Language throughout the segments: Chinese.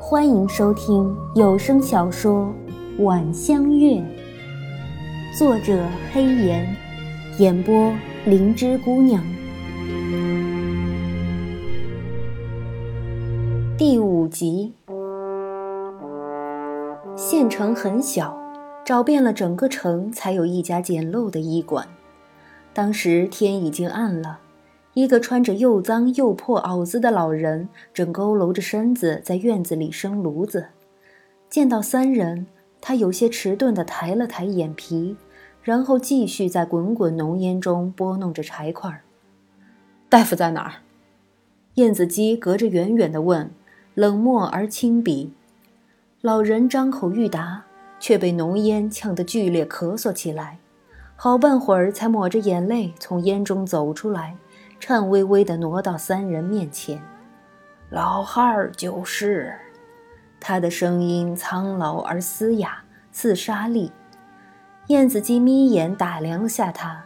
欢迎收听有声小说《晚香月》，作者黑岩，演播灵芝姑娘。第五集。县城很小，找遍了整个城，才有一家简陋的医馆。当时天已经暗了。一个穿着又脏又破袄子的老人正佝偻着身子在院子里生炉子。见到三人，他有些迟钝地抬了抬眼皮，然后继续在滚滚浓烟中拨弄着柴块。大夫在哪儿？燕子姬隔着远远地问，冷漠而轻鄙。老人张口欲答，却被浓烟呛得剧烈咳嗽起来，好半会儿才抹着眼泪从烟中走出来。颤巍巍地挪到三人面前，老汉儿就是。他的声音苍老而嘶哑，似沙砾。燕子姬眯眼打量了下他，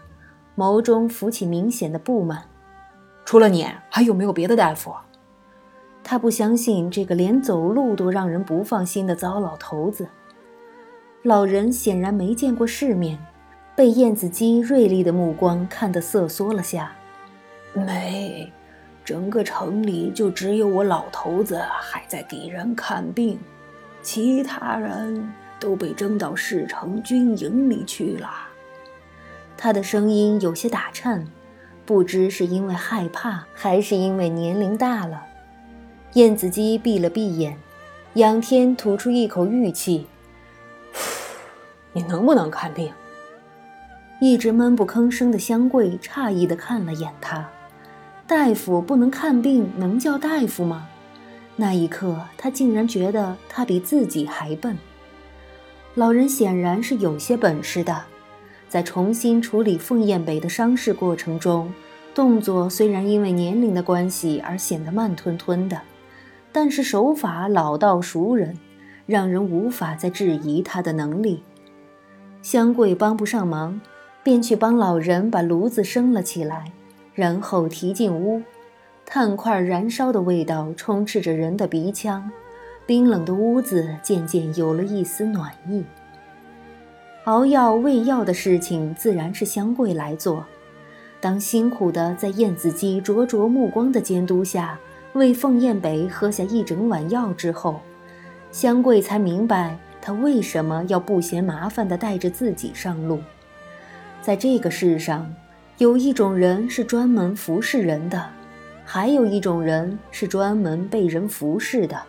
眸中浮起明显的不满。除了你，还有没有别的大夫？他不相信这个连走路都让人不放心的糟老头子。老人显然没见过世面，被燕子姬锐利的目光看得瑟缩了下。没，整个城里就只有我老头子还在给人看病，其他人都被征到市城军营里去了。他的声音有些打颤，不知是因为害怕，还是因为年龄大了。燕子姬闭了闭眼，仰天吐出一口玉气：“你能不能看病？”一直闷不吭声的香桂诧异地看了眼他。大夫不能看病，能叫大夫吗？那一刻，他竟然觉得他比自己还笨。老人显然是有些本事的，在重新处理凤燕北的伤势过程中，动作虽然因为年龄的关系而显得慢吞吞的，但是手法老道熟人，让人无法再质疑他的能力。香桂帮不上忙，便去帮老人把炉子升了起来。然后提进屋，炭块燃烧的味道充斥着人的鼻腔，冰冷的屋子渐渐有了一丝暖意。熬药喂药的事情自然是香桂来做。当辛苦的在燕子姬灼灼目光的监督下为凤燕北喝下一整碗药之后，香桂才明白他为什么要不嫌麻烦的带着自己上路。在这个世上。有一种人是专门服侍人的，还有一种人是专门被人服侍的。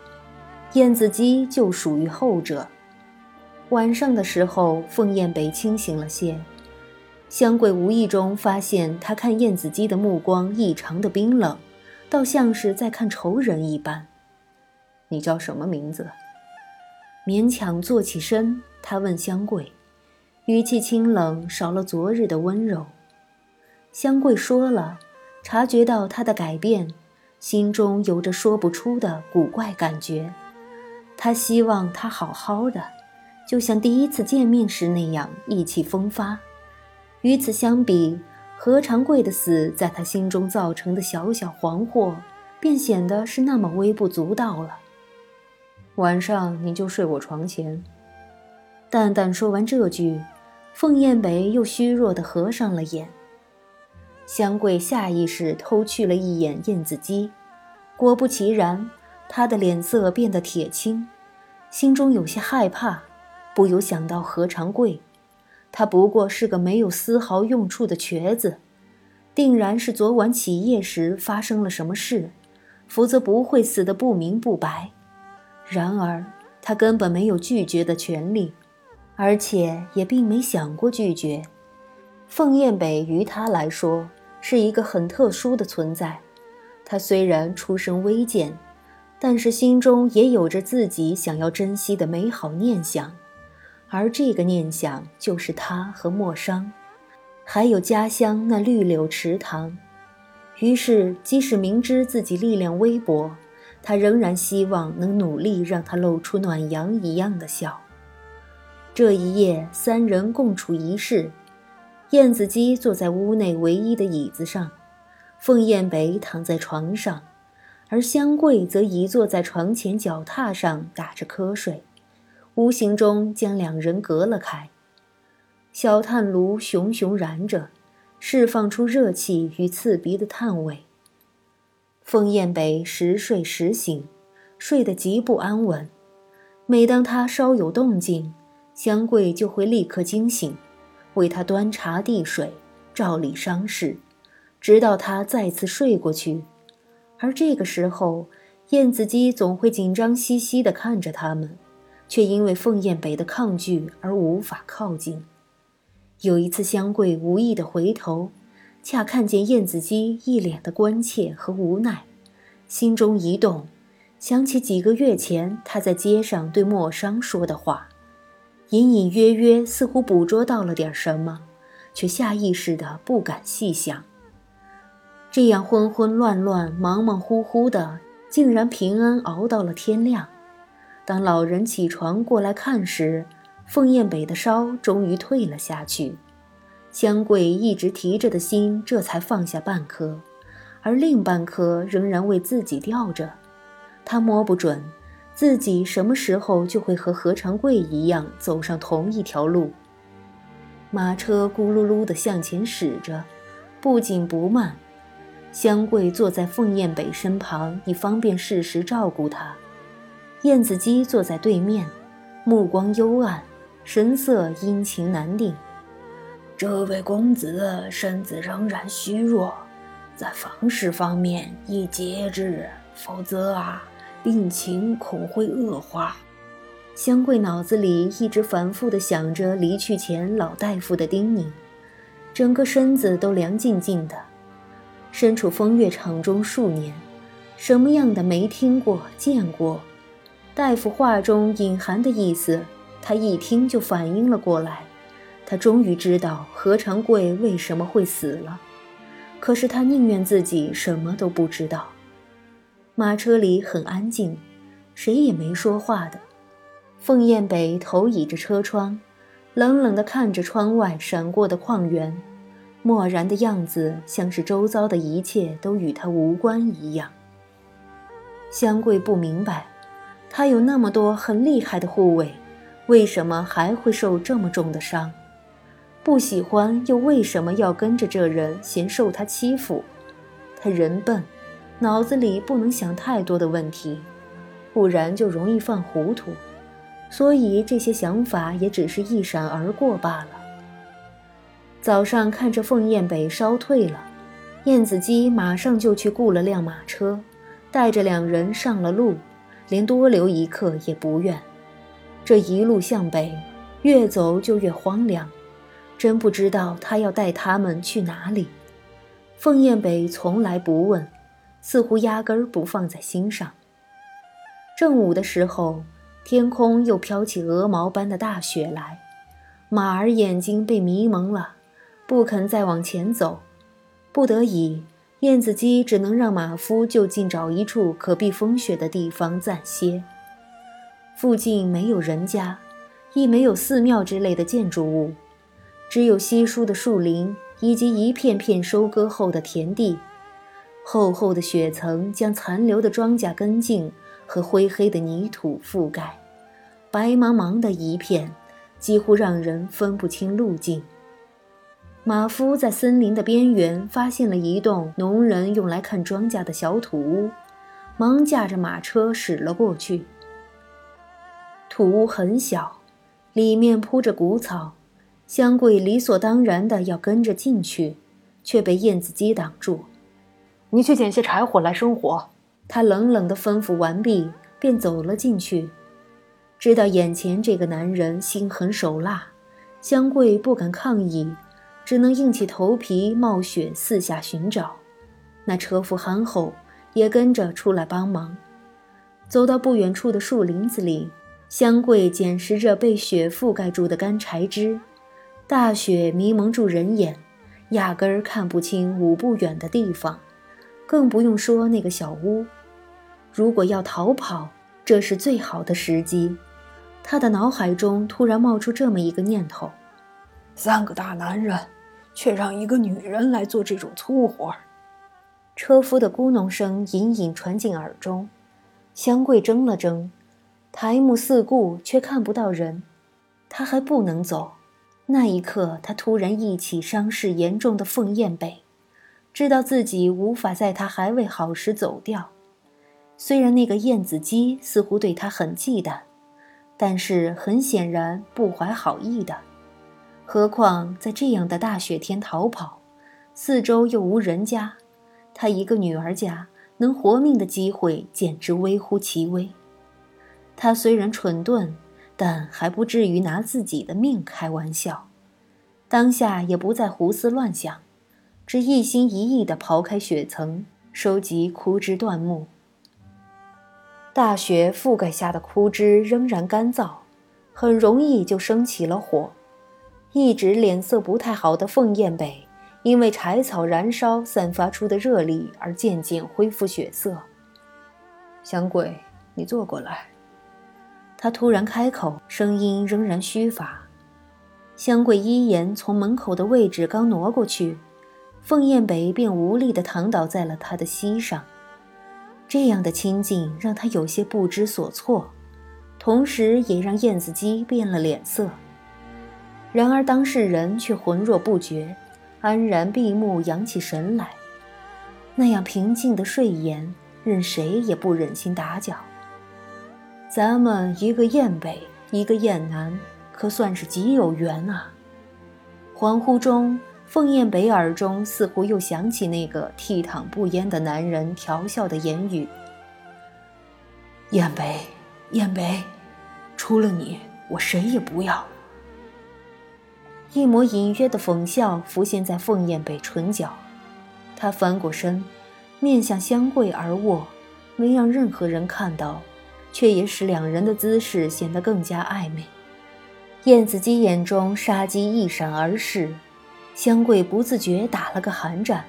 燕子姬就属于后者。晚上的时候，凤燕北清醒了些，香桂无意中发现他看燕子姬的目光异常的冰冷，倒像是在看仇人一般。你叫什么名字？勉强坐起身，他问香桂，语气清冷，少了昨日的温柔。香桂说了，察觉到他的改变，心中有着说不出的古怪感觉。他希望他好好的，就像第一次见面时那样意气风发。与此相比，何长贵的死在他心中造成的小小惶惑，便显得是那么微不足道了。晚上你就睡我床前。淡淡说完这句，凤燕北又虚弱地合上了眼。香桂下意识偷去了一眼燕子姬，果不其然，她的脸色变得铁青，心中有些害怕，不由想到何长贵，他不过是个没有丝毫用处的瘸子，定然是昨晚起夜时发生了什么事，否则不会死得不明不白。然而他根本没有拒绝的权利，而且也并没想过拒绝。凤燕北于他来说。是一个很特殊的存在，他虽然出身微贱，但是心中也有着自己想要珍惜的美好念想，而这个念想就是他和莫商，还有家乡那绿柳池塘。于是，即使明知自己力量微薄，他仍然希望能努力让他露出暖阳一样的笑。这一夜，三人共处一室。燕子姬坐在屋内唯一的椅子上，凤燕北躺在床上，而香桂则倚坐在床前脚踏上打着瞌睡，无形中将两人隔了开。小炭炉熊熊燃着，释放出热气与刺鼻的炭味。凤燕北时睡时醒，睡得极不安稳。每当他稍有动静，香桂就会立刻惊醒，为他端茶递水，照理伤势，直到他再次睡过去。而这个时候，燕子姬总会紧张兮兮地看着他们，却因为凤燕北的抗拒而无法靠近。有一次，香桂无意地回头，恰看见燕子姬一脸的关切和无奈，心中一动，想起几个月前他在街上对莫商说的话，隐隐约约似乎捕捉到了点什么，却下意识地不敢细想。这样昏昏乱乱、忙忙乎乎的，竟然平安熬到了天亮。当老人起床过来看时，凤雁北的烧终于退了下去，香桂一直提着的心这才放下半颗，而另半颗仍然为自己吊着。他摸不准自己什么时候就会和何长贵一样走上同一条路。马车咕噜噜地向前驶着，不紧不慢。香桂坐在凤燕北身旁，以方便适时照顾他。燕子姬坐在对面，目光幽暗，神色阴晴难定。这位公子身子仍然虚弱，在房事方面宜节制，否则啊，病情恐会恶化。香桂脑子里一直反复地想着离去前老大夫的叮咛，整个身子都凉静静的。身处风月场中数年，什么样的没听过、见过？大夫话中隐含的意思，他一听就反应了过来。他终于知道何长贵为什么会死了，可是他宁愿自己什么都不知道。马车里很安静，谁也没说话的。凤燕北头倚着车窗，冷冷地看着窗外闪过的矿源。漠然的样子，像是周遭的一切都与他无关一样。香桂不明白，他有那么多很厉害的护卫，为什么还会受这么重的伤？不喜欢又为什么要跟着这人，嫌受他欺负？他人笨，脑子里不能想太多的问题，不然就容易犯糊涂，所以这些想法也只是一闪而过罢了。早上看着凤燕北烧退了，燕子姬马上就去雇了辆马车，带着两人上了路，连多留一刻也不愿。这一路向北，越走就越荒凉，真不知道他要带他们去哪里。凤燕北从来不问，似乎压根儿不放在心上。正午的时候，天空又飘起鹅毛般的大雪来，马儿眼睛被迷蒙了。不肯再往前走，不得已，燕子姬只能让马夫就近找一处可避风雪的地方暂歇。附近没有人家，亦没有寺庙之类的建筑物，只有稀疏的树林以及一片片收割后的田地。厚厚的雪层将残留的庄稼根茎和灰黑的泥土覆盖，白茫茫的一片，几乎让人分不清路径。马夫在森林的边缘发现了一栋农人用来看庄稼的小土屋，忙驾着马车驶了过去。土屋很小，里面铺着谷草，香桂理所当然的要跟着进去，却被燕子姬挡住：“你去捡些柴火来生火。”他冷冷的吩咐完毕，便走了进去。知道眼前这个男人心狠手辣，香桂不敢抗议。只能硬起头皮冒雪四下寻找，那车夫憨厚，也跟着出来帮忙。走到不远处的树林子里，香桂捡拾着被雪覆盖住的干柴枝。大雪迷蒙住人眼，压根儿看不清五步远的地方，更不用说那个小屋。如果要逃跑，这是最好的时机。他的脑海中突然冒出这么一个念头：三个大男人。却让一个女人来做这种粗活，车夫的咕哝声隐隐传进耳中。香桂怔了怔，抬目四顾，却看不到人。他还不能走。那一刻，他突然忆起伤势严重的凤燕北，知道自己无法在他还未好时走掉。虽然那个燕子姬似乎对他很忌惮，但是很显然不怀好意的。何况在这样的大雪天逃跑，四周又无人家，他一个女儿家能活命的机会简直微乎其微。他虽然蠢钝。但还不至于拿自己的命开玩笑，当下也不再胡思乱想，只一心一意地刨开雪层，收集枯枝断木。大雪覆盖下的枯枝仍然干燥，很容易就生起了火。一直脸色不太好的凤燕北，因为柴草燃烧散发出的热力而渐渐恢复血色。香桂，你坐过来。他突然开口，声音仍然虚乏。香桂依言从门口的位置刚挪过去，凤燕北便无力地躺倒在了他的膝上。这样的亲近让他有些不知所措，同时也让燕子姬变了脸色。然而当事人却浑若不觉，安然闭目养起神来，那样平静的睡颜，任谁也不忍心打搅。咱们一个燕北，一个燕南，可算是极有缘啊！恍惚中，凤燕北耳中似乎又想起那个倜傥不焉的男人调笑的言语：“燕北，燕北，除了你，我谁也不要。”一抹隐约的讽笑浮现在凤燕北唇角，他翻过身，面向香桂而卧，没让任何人看到。却也使两人的姿势显得更加暧昧。燕子姬眼中杀机一闪而逝，香桂不自觉打了个寒战，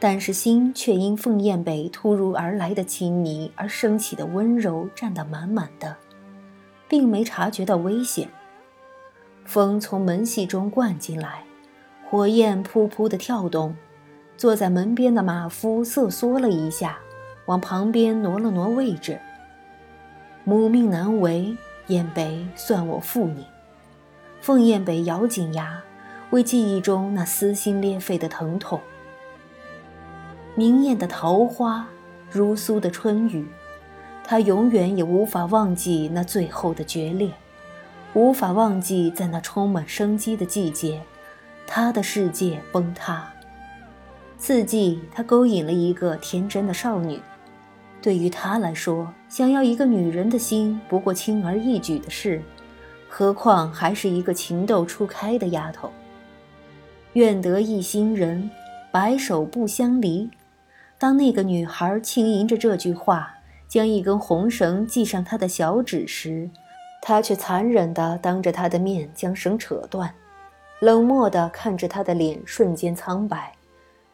但是心却因凤燕北突如而来的亲昵而升起的温柔占得满满的，并没察觉到危险。风从门隙中灌进来，火焰噗噗地跳动。坐在门边的马夫瑟缩了一下，往旁边挪了挪位置。母命难违，燕北算我负你。凤燕北咬紧牙，为记忆中那撕心裂肺的疼痛。明艳的桃花，如酥的春雨，他永远也无法忘记那最后的决裂，无法忘记在那充满生机的季节，他的世界崩塌。四季，他勾引了一个天真的少女。对于他来说，想要一个女人的心不过轻而易举的事，何况还是一个情窦初开的丫头。愿得一心人，白首不相离。当那个女孩轻吟着这句话，将一根红绳系上她的小指时，他却残忍地当着她的面将绳扯断，冷漠地看着她的脸瞬间苍白，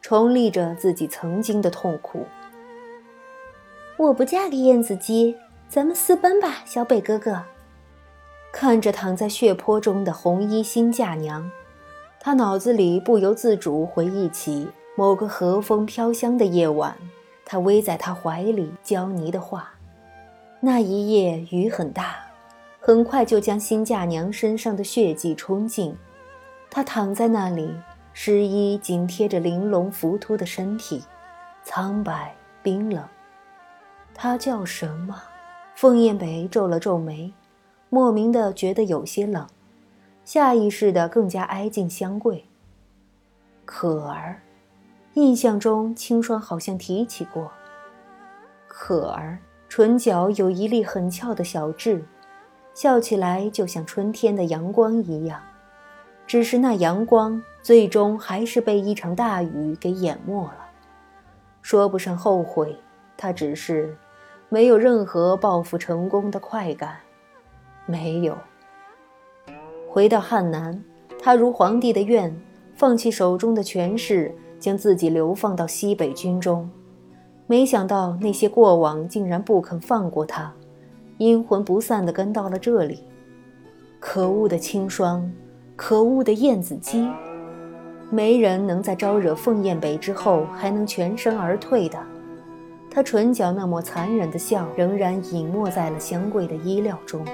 重历着自己曾经的痛苦。我不嫁给燕子姬，咱们私奔吧，小北哥哥。看着躺在血泊中的红衣新嫁娘，他脑子里不由自主回忆起某个和风飘香的夜晚，他偎在他怀里娇妮的话。那一夜雨很大，很快就将新嫁娘身上的血迹冲尽。她躺在那里，湿衣紧贴着玲珑浮凸的身体，苍白冰冷。他叫什么？凤燕北皱了皱眉，莫名的觉得有些冷，下意识的更加挨近香桂。可儿，印象中青霜好像提起过。可儿唇角有一粒很翘的小痣，笑起来就像春天的阳光一样，只是那阳光最终还是被一场大雨给淹没了。说不上后悔，他只是。没有任何报复成功的快感，没有。回到汉南，他如皇帝的愿，放弃手中的权势，将自己流放到西北军中。没想到那些过往竟然不肯放过他，阴魂不散地跟到了这里。可恶的清霜，可恶的燕子姬，没人能在招惹凤燕北之后还能全身而退的。他唇角那抹残忍的笑，仍然隐没在了香桂的衣料中。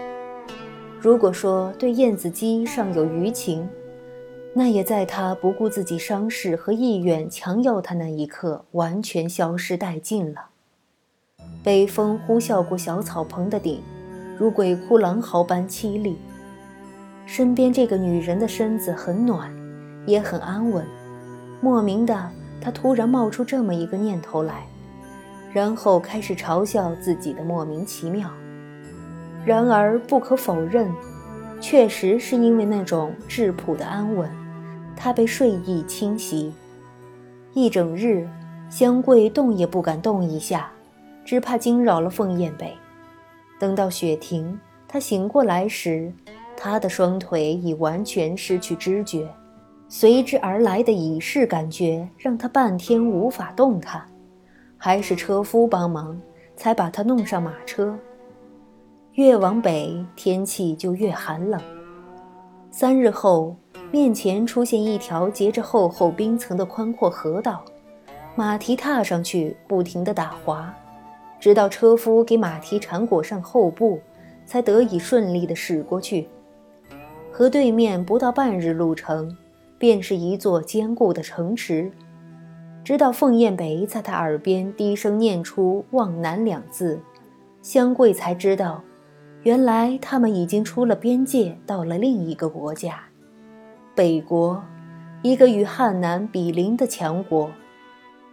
如果说对燕子姬尚有余情，那也在他不顾自己伤势和意愿强要他那一刻，完全消失殆尽了。北风呼啸过小草棚的顶，如鬼哭狼嚎般凄厉。身边这个女人的身子很暖，也很安稳。莫名的，他突然冒出这么一个念头来。然后开始嘲笑自己的莫名其妙。然而不可否认，确实是因为那种质朴的安稳，他被睡意侵袭。一整日，香桂动也不敢动一下，只怕惊扰了凤燕北。等到雪停，他醒过来时，他的双腿已完全失去知觉，随之而来的已逝感觉让他半天无法动弹。还是车夫帮忙，才把他弄上马车。越往北，天气就越寒冷。三日后，面前出现一条结着厚厚冰层的宽阔河道，马蹄踏上去，不停地打滑，直到车夫给马蹄缠裹上厚布，才得以顺利地驶过去。河对面不到半日路程，便是一座坚固的城池。直到凤燕北在他耳边低声念出“望南”两字，香桂才知道，原来他们已经出了边界，到了另一个国家——北国，一个与汉南比邻的强国。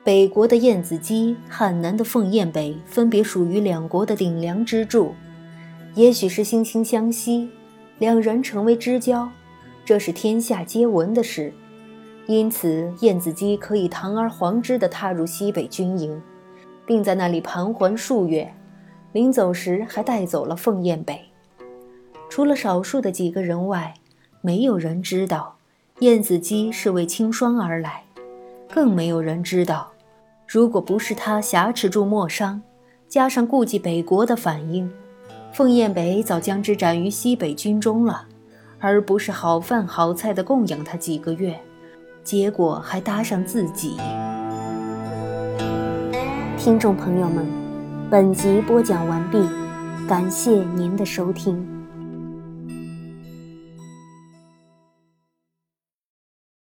北国的燕子姬，汉南的凤燕北，分别属于两国的顶梁支柱。也许是惺惺相惜，两人成为知交，这是天下皆闻的事。因此，燕子姬可以堂而皇之地踏入西北军营，并在那里盘桓数月。临走时，还带走了凤燕北。除了少数的几个人外，没有人知道燕子姬是为清霜而来，更没有人知道，如果不是他挟持住莫商，加上顾忌北国的反应，凤燕北早将之斩于西北军中了，而不是好饭好菜的供养他几个月。结果还搭上自己。听众朋友们，本集播讲完毕，感谢您的收听。